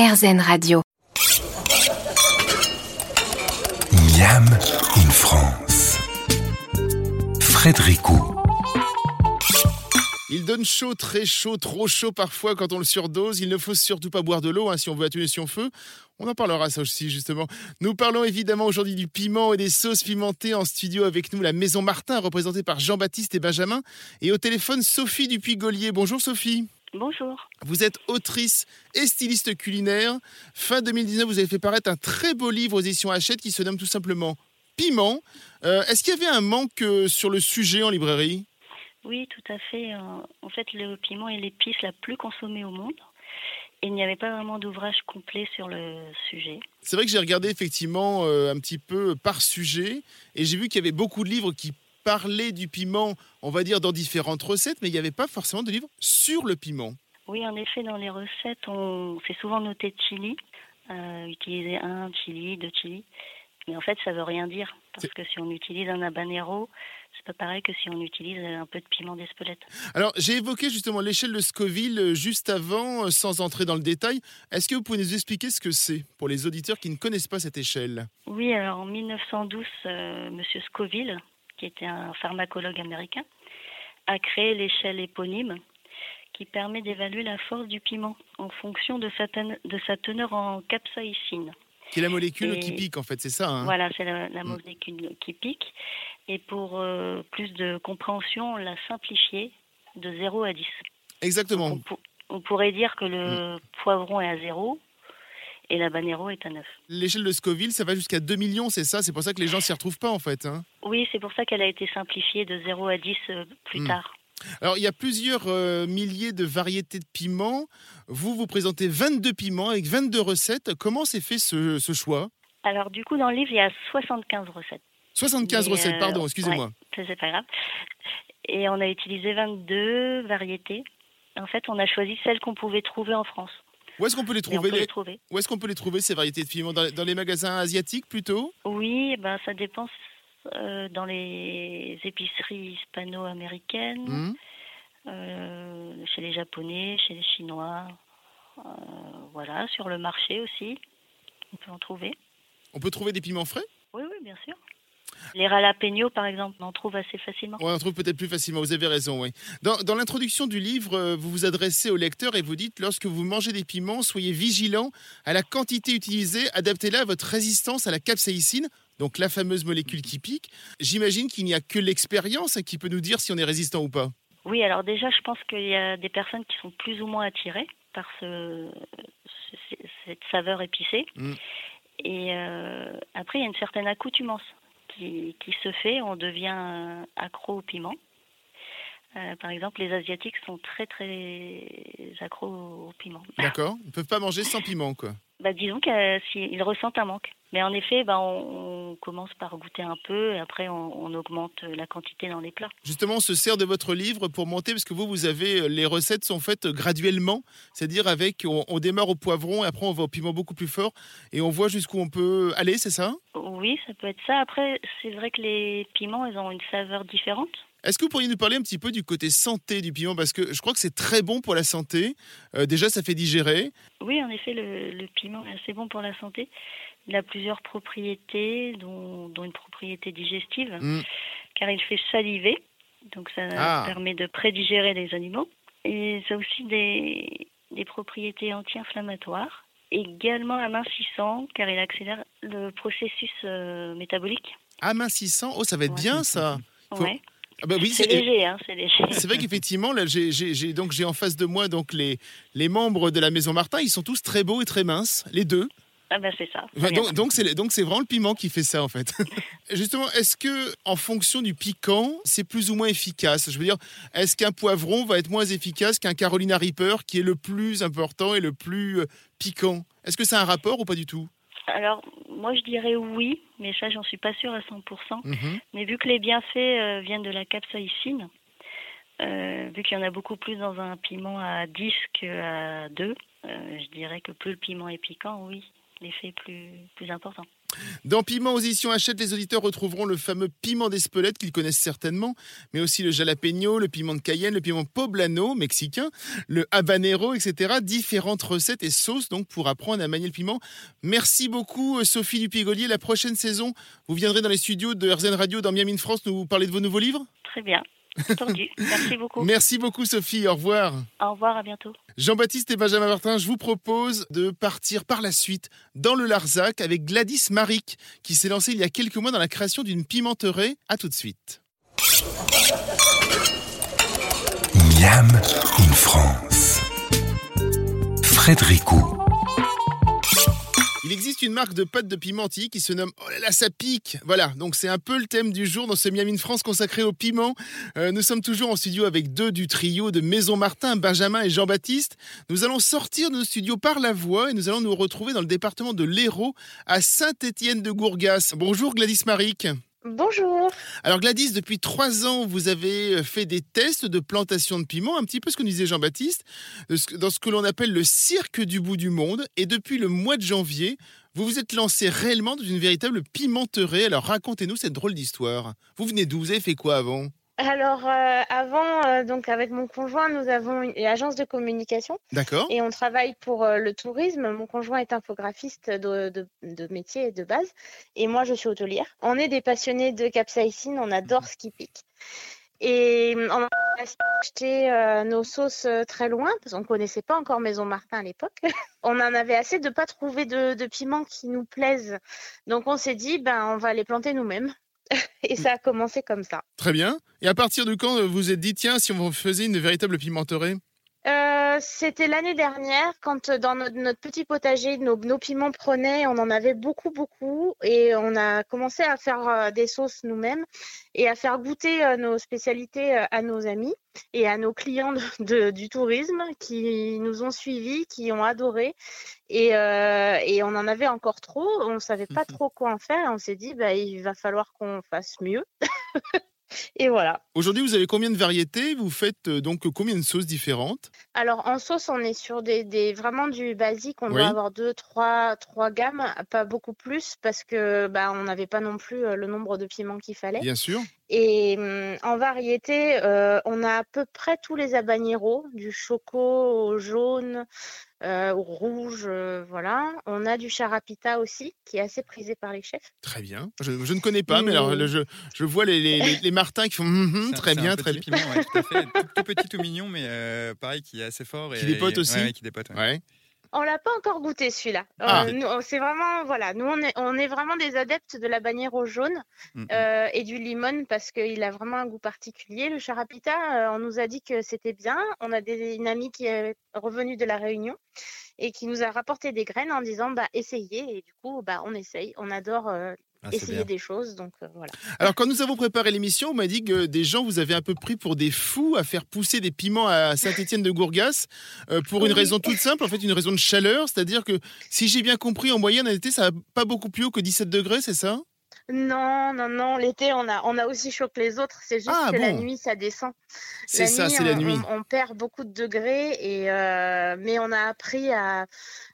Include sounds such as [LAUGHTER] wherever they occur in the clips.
RZN Radio. Miam in France. Frédéricot. Il donne chaud, très chaud, trop chaud parfois quand on le surdose. Il ne faut surtout pas boire de l'eau hein, si on veut atténuer son feu. On en parlera ça aussi justement. Nous parlons évidemment aujourd'hui du piment et des sauces pimentées en studio avec nous la Maison Martin représentée par Jean-Baptiste et Benjamin et au téléphone Sophie Dupuis-Gaulier. Bonjour Sophie. Bonjour. Vous êtes autrice et styliste culinaire. Fin 2019, vous avez fait paraître un très beau livre aux éditions Hachette qui se nomme tout simplement Piment. Euh, Est-ce qu'il y avait un manque euh, sur le sujet en librairie? Oui, tout à fait. Euh, En fait, le piment est l'épice la plus consommée au monde. Et il n'y avait pas vraiment d'ouvrage complet sur le sujet. C'est vrai que j'ai regardé effectivement euh, un petit peu par sujet et j'ai vu qu'il y avait beaucoup de livres qui parlaient du piment, on va dire dans différentes recettes, mais il n'y avait pas forcément de livres sur le piment. Oui, en effet, dans les recettes, on fait souvent noter chili. Euh, utiliser un chili, deux chili. Mais en fait, ça veut rien dire. Parce que si on utilise un habanero, c'est pas pareil que si on utilise un peu de piment d'Espelette. Alors j'ai évoqué justement l'échelle de Scoville euh, juste avant, euh, sans entrer dans le détail. Est-ce que vous pouvez nous expliquer ce que c'est pour les auditeurs qui ne connaissent pas cette échelle? Oui, alors en 1912, euh, Monsieur Scoville, qui était un pharmacologue américain, a créé l'échelle éponyme qui permet d'évaluer la force du piment en fonction de sa, ten- de sa teneur en capsaïcine. Qui est la molécule Et- qui pique en fait, c'est ça hein Voilà, c'est la, la Mm. molécule qui pique. Et pour euh, plus de compréhension, on l'a simplifié de 0 à 10. Exactement. On pourrait dire que le Mm. poivron est à 0 et l'habanero est à 9. L'échelle de Scoville, ça va jusqu'à 2 millions, c'est ça? C'est pour ça que les gens s'y retrouvent pas en fait. hein Oui, c'est pour ça qu'elle a été simplifiée de 0 à 10 euh, plus Mm. tard. Alors, il y a plusieurs euh, milliers de variétés de piments. Vous, vous présentez 22 piments avec 22 recettes. Comment s'est fait ce, ce choix? Alors du coup, dans le livre, il y a 75 recettes. 75 Mais, recettes, euh, pardon, excusez-moi. ouais, c'est pas grave. Et on a utilisé 22 variétés. En fait, on a choisi celles qu'on pouvait trouver en France. Où est-ce qu'on peut les trouver peut les- les trouver. Où est-ce qu'on peut les trouver ces variétés de piments dans, dans les magasins asiatiques plutôt? Oui, ben ça dépend euh, dans les épiceries hispano-américaines, Hmm euh, chez les Japonais, chez les Chinois, euh, voilà, sur le marché aussi, on peut en trouver. On peut trouver des piments frais? Oui, oui, bien sûr. Les ralapeños, par exemple, on en trouve assez facilement. On en trouve peut-être plus facilement, vous avez raison, oui. Dans, dans l'introduction du livre, euh, vous vous adressez au lecteur et vous dites lorsque vous mangez des piments, soyez vigilant à la quantité utilisée, adaptez-la à votre résistance à la capsaïcine, donc la fameuse molécule qui pique. J'imagine qu'il n'y a que l'expérience qui peut nous dire si on est résistant ou pas. Oui, alors déjà, je pense qu'il y a des personnes qui sont plus ou moins attirées par ce, ce- cette saveur épicée. Mm. Et euh, après, il y a une certaine accoutumance qui, se fait. On devient accro au piment. Euh, par exemple, les Asiatiques sont très, très accros au piment. D'accord Ils ne peuvent pas manger sans piment, quoi. Bah, disons qu'ils ressentent un manque. Mais en effet, bah, on, on commence par goûter un peu et après, on, on augmente la quantité dans les plats. Justement, on se sert de votre livre pour monter, parce que vous, vous avez, les recettes sont faites graduellement, c'est-à-dire avec, on, on démarre au poivron et après on va au piment beaucoup plus fort et on voit jusqu'où on peut aller, c'est ça? Oui, ça peut être ça. Après, c'est vrai que les piments, ils ont une saveur différente. Est-ce que vous pourriez nous parler un petit peu du côté santé du piment? Parce que je crois que c'est très bon pour la santé. Euh, déjà, ça fait digérer. Oui, en effet, le, le piment est assez bon pour la santé. Il a plusieurs propriétés, dont, dont une propriété digestive, Mm. car il fait saliver. Donc, ça Ah. permet de prédigérer les aliments. Et ça a aussi des, des propriétés anti-inflammatoires. Également amincissant, car il accélère le processus euh, métabolique. Amincissant? Oh, ça va être Ouais. bien ça. Faut- Ouais. Ah bah oui, C'est léger, hein, c'est léger. C'est vrai qu'effectivement, là, j'ai, donc en face de moi donc les, les membres de la Maison Martin. Ils sont tous très beaux et très minces, les deux. Ah ben c'est ça. Donc, c'est donc c'est vraiment le piment qui fait ça en fait. [LAUGHS] Justement, est-ce que en fonction du piquant, c'est plus ou moins efficace? Je veux dire, est-ce qu'un poivron va être moins efficace qu'un Carolina Reaper qui est le plus important et le plus euh, piquant? Est-ce que a un rapport ou pas du tout? Alors, moi je dirais oui, mais ça j'en suis pas sûre à 100%. Mhm. Mais vu que les bienfaits euh, viennent de la capsaïcine, euh, vu qu'il y en a beaucoup plus dans un piment à 10 qu'à 2, euh, je dirais que plus le piment est piquant, oui, l'effet est plus, plus important. Dans Piment aux éditions Hachette, les auditeurs retrouveront le fameux piment d'Espelette qu'ils connaissent certainement, mais aussi le jalapeno, le piment de Cayenne, le piment poblano mexicain, le habanero, etc. Différentes recettes et sauces donc pour apprendre à manier le piment. Merci beaucoup euh, Sophie Dupigolier. La prochaine saison, vous viendrez dans les studios de RZN Radio dans Miami France nous parler de vos nouveaux livres? Très bien. Entendu. [LAUGHS] Merci beaucoup. Merci beaucoup Sophie, au revoir. Au revoir, à bientôt. Jean-Baptiste et Benjamin Martin, je vous propose de partir par la suite dans le Larzac avec Gladys Maric, qui s'est lancée il y a quelques mois dans la création d'une pimenterie. À tout de suite. Miam in France. Frédéricot. Il existe une marque de pâte de pimenti qui se nomme Oh là là, ça pique Voilà, donc c'est un peu le thème du jour dans ce Miami France consacré au piment. Euh, nous sommes toujours en studio avec deux du trio de Maison Martin, Benjamin et Jean-Baptiste. Nous allons sortir de nos studios par la voie et nous allons nous retrouver dans le département de l'Hérault, à Saint-Étienne de Gourgas. Bonjour Gladys Maric. Bonjour. Alors Gladys, depuis trois ans, vous avez euh, fait des tests de plantation de piment, un petit peu ce que nous disait Jean-Baptiste, dans ce que l'on appelle le cirque du bout du monde. Et depuis le mois de janvier, vous vous êtes lancé réellement dans une véritable pimenterie. Alors racontez-nous cette drôle d'histoire. Vous venez d'où? Vous avez fait quoi avant? Alors euh, avant, euh, donc avec mon conjoint, nous avons une, agence de communication. D'accord. Et on travaille pour euh, le tourisme. Mon conjoint est infographiste de, de, métier et de base, et moi je suis hôtelière. On est des passionnés de capsaïcine, on adore ce qui pique. Et on a acheté nos sauces très loin parce qu'on ne connaissait pas encore Maison Martin à l'époque. [LAUGHS] on en avait assez de ne pas trouver de, de piments qui nous plaisent. Donc on s'est dit, ben on va les planter nous-mêmes. [LAUGHS] et ça a commencé comme ça. Très bien. Et à partir de quand vous vous êtes dit, tiens, si on faisait une véritable pimenterie? Euh, C'était l'année dernière, quand dans notre, petit potager, nos, piments prenaient, on en avait beaucoup, beaucoup, et on a commencé à faire euh, des sauces nous-mêmes et à faire goûter euh, nos spécialités à nos amis et à nos clients du tourisme qui nous ont suivis, qui ont adoré. Et, et, on en avait encore trop, on ne savait pas [LAUGHS] trop quoi en faire. On s'est dit, bah, il va falloir qu'on fasse mieux. [LAUGHS] Et voilà. Aujourd'hui, vous avez combien de variétés? Vous faites euh, donc combien de sauces différentes? Alors, en sauce, on est sur des, vraiment du basique. On doit avoir deux, trois, trois gammes, pas beaucoup plus, parce que bah, on n'avait pas non plus euh, le nombre de piments qu'il fallait. Bien sûr. Et hum, en variété, euh, on a à peu près tous les habaneros, du choco au jaune, euh, au rouge, euh, voilà. On a du charapita aussi, qui est assez prisé par les chefs. Très bien. Je, ne connais pas, mais alors je, je vois les, les, les, Martins qui font hum, hum, très bien, très bien. Piment, tout, à fait. tout, petit, tout mignon, mais pareil, qui est assez fort. Qui dépote aussi. qui dépote, ouais. On l'a pas encore goûté celui-là. Ah. Euh, c'est vraiment voilà, nous on est, on est vraiment des adeptes de la bannière au jaune euh, et du limon parce qu'il a vraiment un goût particulier. Le charapita, euh, on nous a dit que c'était bien. On a des, une amie qui est revenue de la Réunion et qui nous a rapporté des graines en disant bah essayez et du coup bah on essaye. On adore ah, essayer des choses. Donc euh, voilà. Alors quand nous avons préparé l'émission, on m'a dit que des gens vous avaient un peu pris pour des fous à faire pousser des piments à Saint-Étienne de Gourgas euh, pour une raison toute simple, en fait une raison de chaleur, c'est-à-dire que si j'ai bien compris, en moyenne en été, ça va pas beaucoup plus haut que 17 degrés, c'est ça? Non, non, non. L'été, on a, on a aussi chaud que les autres. C'est juste ah, que la nuit, ça descend. C'est ça, c'est la nuit. On, perd beaucoup de degrés, et, euh, mais on a appris à,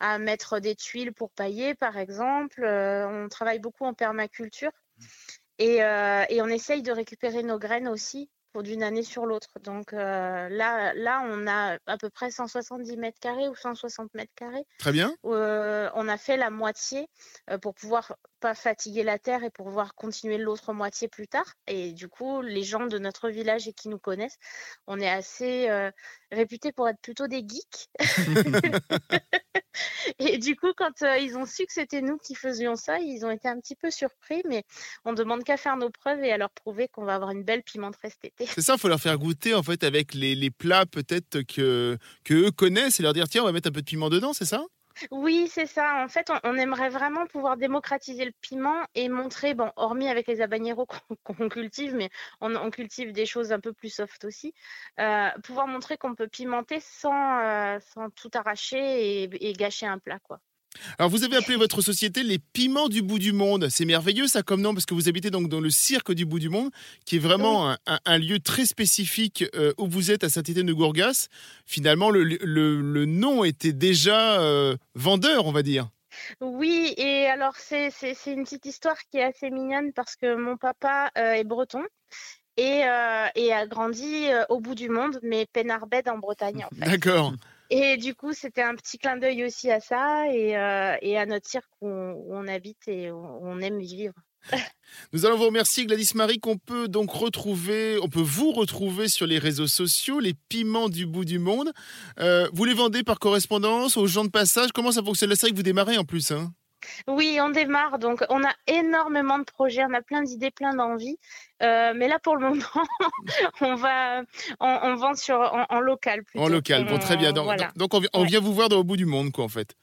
à, mettre des tuiles pour pailler, par exemple. Euh, on travaille beaucoup en permaculture. Et, euh, et, on essaye de récupérer nos graines aussi pour d'une année sur l'autre. Donc là, là, on a à peu près 170 mètres carrés ou 160 mètres carrés. Très bien. on a fait la moitié pour pouvoir pas fatiguer la terre et pour pouvoir continuer l'autre moitié plus tard. Et du coup, les gens de notre village et qui nous connaissent, on est assez euh, réputés pour être plutôt des geeks. [LAUGHS] et du coup, quand euh, ils ont su que c'était nous qui faisions ça, ils ont été un petit peu surpris, mais on demande qu'à faire nos preuves et à leur prouver qu'on va avoir une belle pimenterie cet [LAUGHS] été. C'est ça, il faut leur faire goûter en fait avec les, les plats peut-être que, que eux connaissent et leur dire tiens, on va mettre un peu de piment dedans, c'est ça? Oui, c'est ça. En fait, on, aimerait vraiment pouvoir démocratiser le piment et montrer, bon, hormis avec les habaneros qu'on [LAUGHS] cultive, mais on, cultive des choses un peu plus soft aussi, euh, pouvoir montrer qu'on peut pimenter sans, euh, sans tout arracher et, et gâcher un plat, quoi. Alors vous avez appelé votre société les piments du bout du monde. C'est merveilleux ça comme nom parce que vous habitez donc dans le cirque du bout du monde, qui est vraiment un, lieu très spécifique euh, où vous êtes à Saint-Étienne de Gourgas. Finalement, le, nom était déjà euh, vendeur, on va dire. Oui, et alors c'est une petite histoire qui est assez mignonne parce que mon papa euh, est breton et, et a grandi au bout du monde, mais Penarbed en Bretagne en fait. D'accord. Et du coup, c'était un petit clin d'œil aussi à ça et, euh, et à notre cirque où on, habite et où on aime vivre. [LAUGHS] Nous allons vous remercier Gladys Marie qu'on peut donc retrouver, on peut vous retrouver sur les réseaux sociaux, les piments du bout du monde. Euh, vous les vendez par correspondance aux gens de passage. Comment ça fonctionne? C'est vrai que vous démarrez en plus. Hein? Oui, on démarre, donc on a énormément de projets, on a plein d'idées, plein d'envies. Euh, mais là, pour le [LAUGHS] moment, on va, on, on vend sur en, en local plutôt. en local. Bon, très bien. On- Donc, voilà. donc on, vi- on Ouais. vient vous voir dans au bout du monde, quoi, en fait.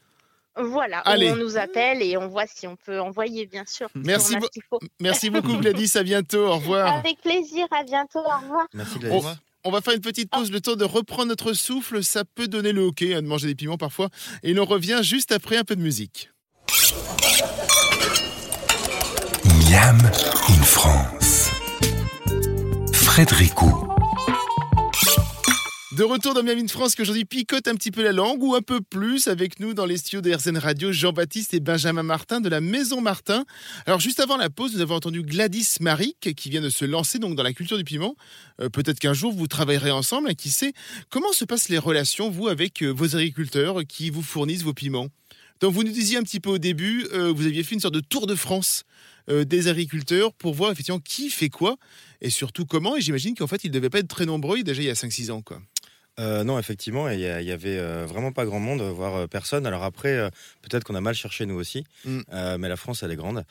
Voilà, Allez. on nous appelle et on voit si on peut envoyer, bien sûr. [LAUGHS] Merci faut. Merci beaucoup Gladys. À bientôt. Au revoir. Avec plaisir, à bientôt, au revoir. Merci On, Gladys. on va faire une petite pause, le temps de reprendre notre souffle. Ça peut donner le hockey hein, de manger des piments parfois. Et l'on revient juste après un peu de musique. Miam in France. Frédéricou. De retour dans Miami de France qui aujourd'hui picote un petit peu la langue ou un peu plus avec nous dans les studios de RZN Radio, Jean-Baptiste et Benjamin Martin de la Maison Martin. Alors juste avant la pause, nous avons entendu Gladys Maric qui vient de se lancer donc dans la culture du piment. Euh, Peut-être qu'un jour vous travaillerez ensemble, hein, qui sait. Comment se passent les relations, vous, avec euh, vos agriculteurs qui vous fournissent vos piments? Donc vous nous disiez un petit peu au début, euh, vous aviez fait une sorte de tour de France euh, des agriculteurs pour voir effectivement qui fait quoi et surtout comment. Et j'imagine qu'en fait, ils ne devaient pas être très nombreux déjà il y a 5-6 ans. quoi. Euh, non, effectivement, il y, y avait euh, vraiment pas grand monde, voire euh, personne. Alors après, peut-être qu'on a mal cherché nous aussi, Mm. mais la France, elle est grande.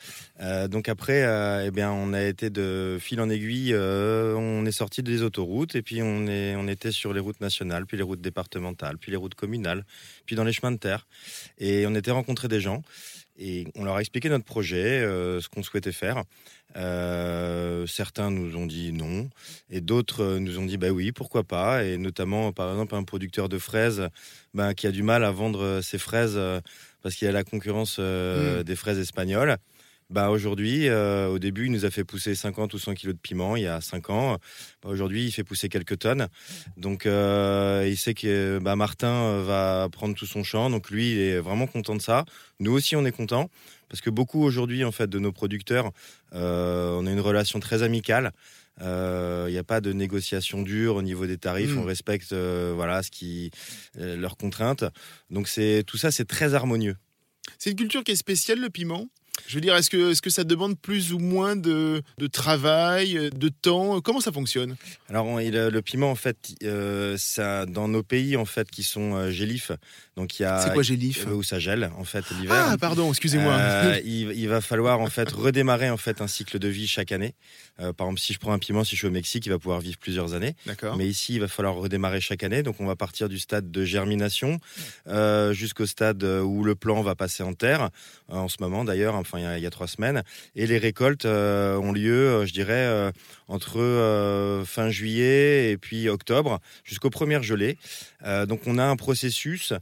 Donc après, eh bien, on a été de fil en aiguille. on est sorti des autoroutes et puis on est, on était sur les routes nationales, puis les routes départementales, puis les routes communales, puis dans les chemins de terre. Et on était rencontré des gens et on leur a expliqué notre projet, euh, ce qu'on souhaitait faire. Euh, certains nous ont dit non, et d'autres euh, nous ont dit bah oui, pourquoi pas. Et notamment, par exemple, un producteur de fraises bah, qui a du mal à vendre ses fraises parce qu'il y a la concurrence euh, des fraises espagnoles. Bah aujourd'hui, euh, au début, il nous a fait pousser 50 ou 100 kilos de piment il y a 5 ans. Bah, aujourd'hui, il fait pousser quelques tonnes. Donc, euh, il sait que bah, Martin euh, va prendre tout son champ. Donc, lui, il est vraiment content de ça. Nous aussi, on est content parce que beaucoup aujourd'hui, en fait, de nos producteurs, euh, on a une relation très amicale. Euh, Il n'y a pas de négociation dure au niveau des tarifs. Mm. On respecte, euh, voilà, ce qui, euh, leurs contraintes. Donc, c'est tout ça, c'est très harmonieux. C'est une culture qui est spéciale, le piment? Je veux dire, est-ce que, est que ça demande plus ou moins de, de travail, de temps? Comment ça fonctionne? Alors, on- euh, le piment, en fait, euh, ça, dans nos pays, en fait, qui sont euh, gélifs, donc il y a C'est quoi gélif euh, où ça gèle, en fait, l'hiver. Ah, pardon, excusez-moi. Euh, [LAUGHS] il, il va falloir en fait redémarrer en fait un cycle de vie chaque année. Euh, par exemple, si je prends un piment, si je suis au Mexique, il va pouvoir vivre plusieurs années. D'accord. Mais ici, il va falloir redémarrer chaque année. Donc, on va partir du stade de germination euh, jusqu'au stade où le plant va passer en terre. en ce moment, d'ailleurs, enfin, il y, a, trois semaines. Et les récoltes euh, ont lieu, euh, je dirais, euh, entre fin juillet et puis octobre jusqu'aux premières gelées. Donc, on a un processus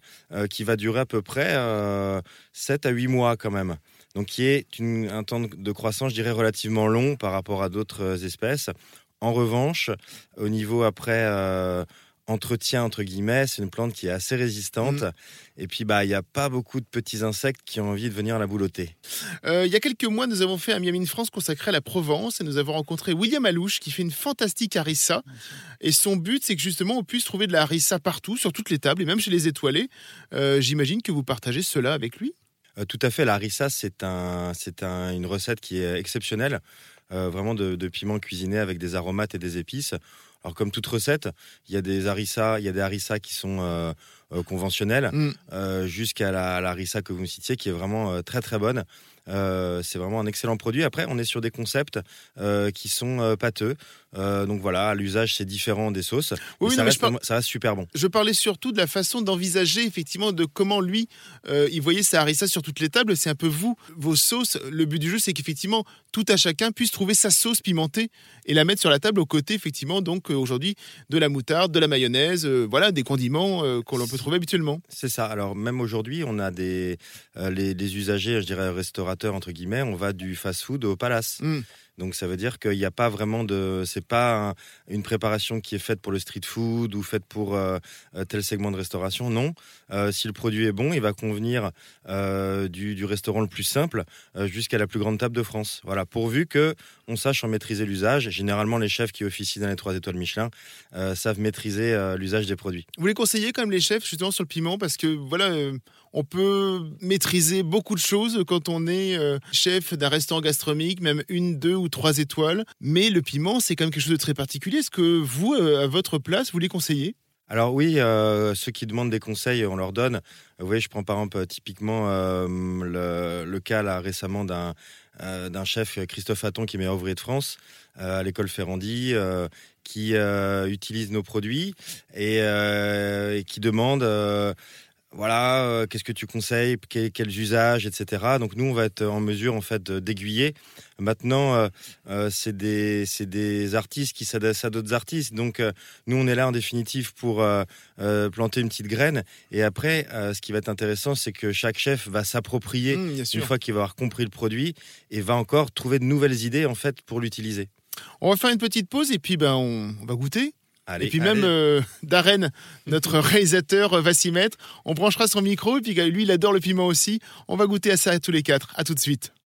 qui va durer à peu près euh, 7 à 8 mois quand même. Donc, qui est un temps de- croissance, je dirais, relativement long par rapport à d'autres espèces. En revanche, au niveau après entretien entre guillemets, c'est une plante qui est assez résistante. Et puis bah il n'y a pas beaucoup de petits insectes qui ont envie de venir la boulotter. Euh, il y a quelques mois, nous avons fait un Miami in France consacré à la Provence et nous avons rencontré William Alouche qui fait une fantastique harissa. Et son but, c'est que justement, on puisse trouver de la harissa partout, sur toutes les tables et même chez les étoilés. Euh, J'imagine que vous partagez cela avec lui. Euh, tout à fait, la harissa c'est un, c'est un- une recette qui est exceptionnelle, euh, vraiment de, de piment cuisiné avec des aromates et des épices. Alors comme toute recette, il y a des harissas, il y a des harissas qui sont euh, conventionnelles, Mm. euh, jusqu'à la, la harissa que vous me citiez qui est vraiment euh, très très bonne. Euh, c'est vraiment un excellent produit. Après, on est sur des concepts euh, qui sont euh, pâteux. Donc voilà, l'usage, c'est différent des sauces. Oui, mais ça, reste, ça super bon. Je parlais surtout de la façon d'envisager effectivement de comment lui, il voyait sa harissa sur toutes les tables. C'est un peu vous, vos sauces. Le but du jeu, c'est qu'effectivement, tout à chacun puisse trouver sa sauce pimentée et la mettre sur la table aux côtés, effectivement, donc aujourd'hui, de la moutarde, de la mayonnaise, voilà, des condiments qu'on l'on habituellement. C'est ça. Alors même aujourd'hui, on a des euh, les, les usagers, je dirais restaurateurs entre guillemets, on va du fast-food au palace. Mm. Donc ça veut dire qu'il n'y a pas vraiment de, c'est pas un- une préparation qui est faite pour le street food ou faite pour euh, euh, tel segment de restauration. Non, Euh, si le produit est bon, il va convenir du, restaurant le plus simple jusqu'à la plus grande table de France. Voilà, pourvu que on sache en maîtriser l'usage. Généralement, les chefs qui officient dans les trois étoiles Michelin savent maîtriser l'usage des produits. Vous les conseillez quand même les chefs justement sur le piment? Parce que voilà, on peut maîtriser beaucoup de choses quand on est euh, chef d'un restaurant gastronomique, même une, deux ou trois étoiles. Mais le piment, c'est quand même quelque chose de très particulier. Est-ce que vous, euh, à votre place, vous les conseillez? Alors oui, euh, ceux qui demandent des conseils, on leur donne. Vous voyez, je prends par exemple typiquement le, cas là récemment d'un chef Christophe Hatton qui est meilleur ouvrier de France à l'école Ferrandi, qui utilise nos produits et qui demande. Voilà, euh, qu'est-ce que tu conseilles, que- quels usages, etc. Donc nous, on va être en mesure en fait d'aiguiller. Maintenant, euh, euh, c'est des, des artistes qui s'adressent à d'autres artistes. Donc euh, nous, on est là en définitive pour planter une petite graine. Et après, ce qui va être intéressant, c'est que chaque chef va s'approprier Mmh, une fois qu'il va avoir compris le produit et va encore trouver de nouvelles idées en fait pour l'utiliser. On va faire une petite pause et puis ben on, on va goûter. Allez, et puis même euh, Darren, notre [LAUGHS] réalisateur, va s'y mettre. On branchera son micro et puis lui, il adore le piment aussi. On va goûter à ça tous les quatre. À tout de suite.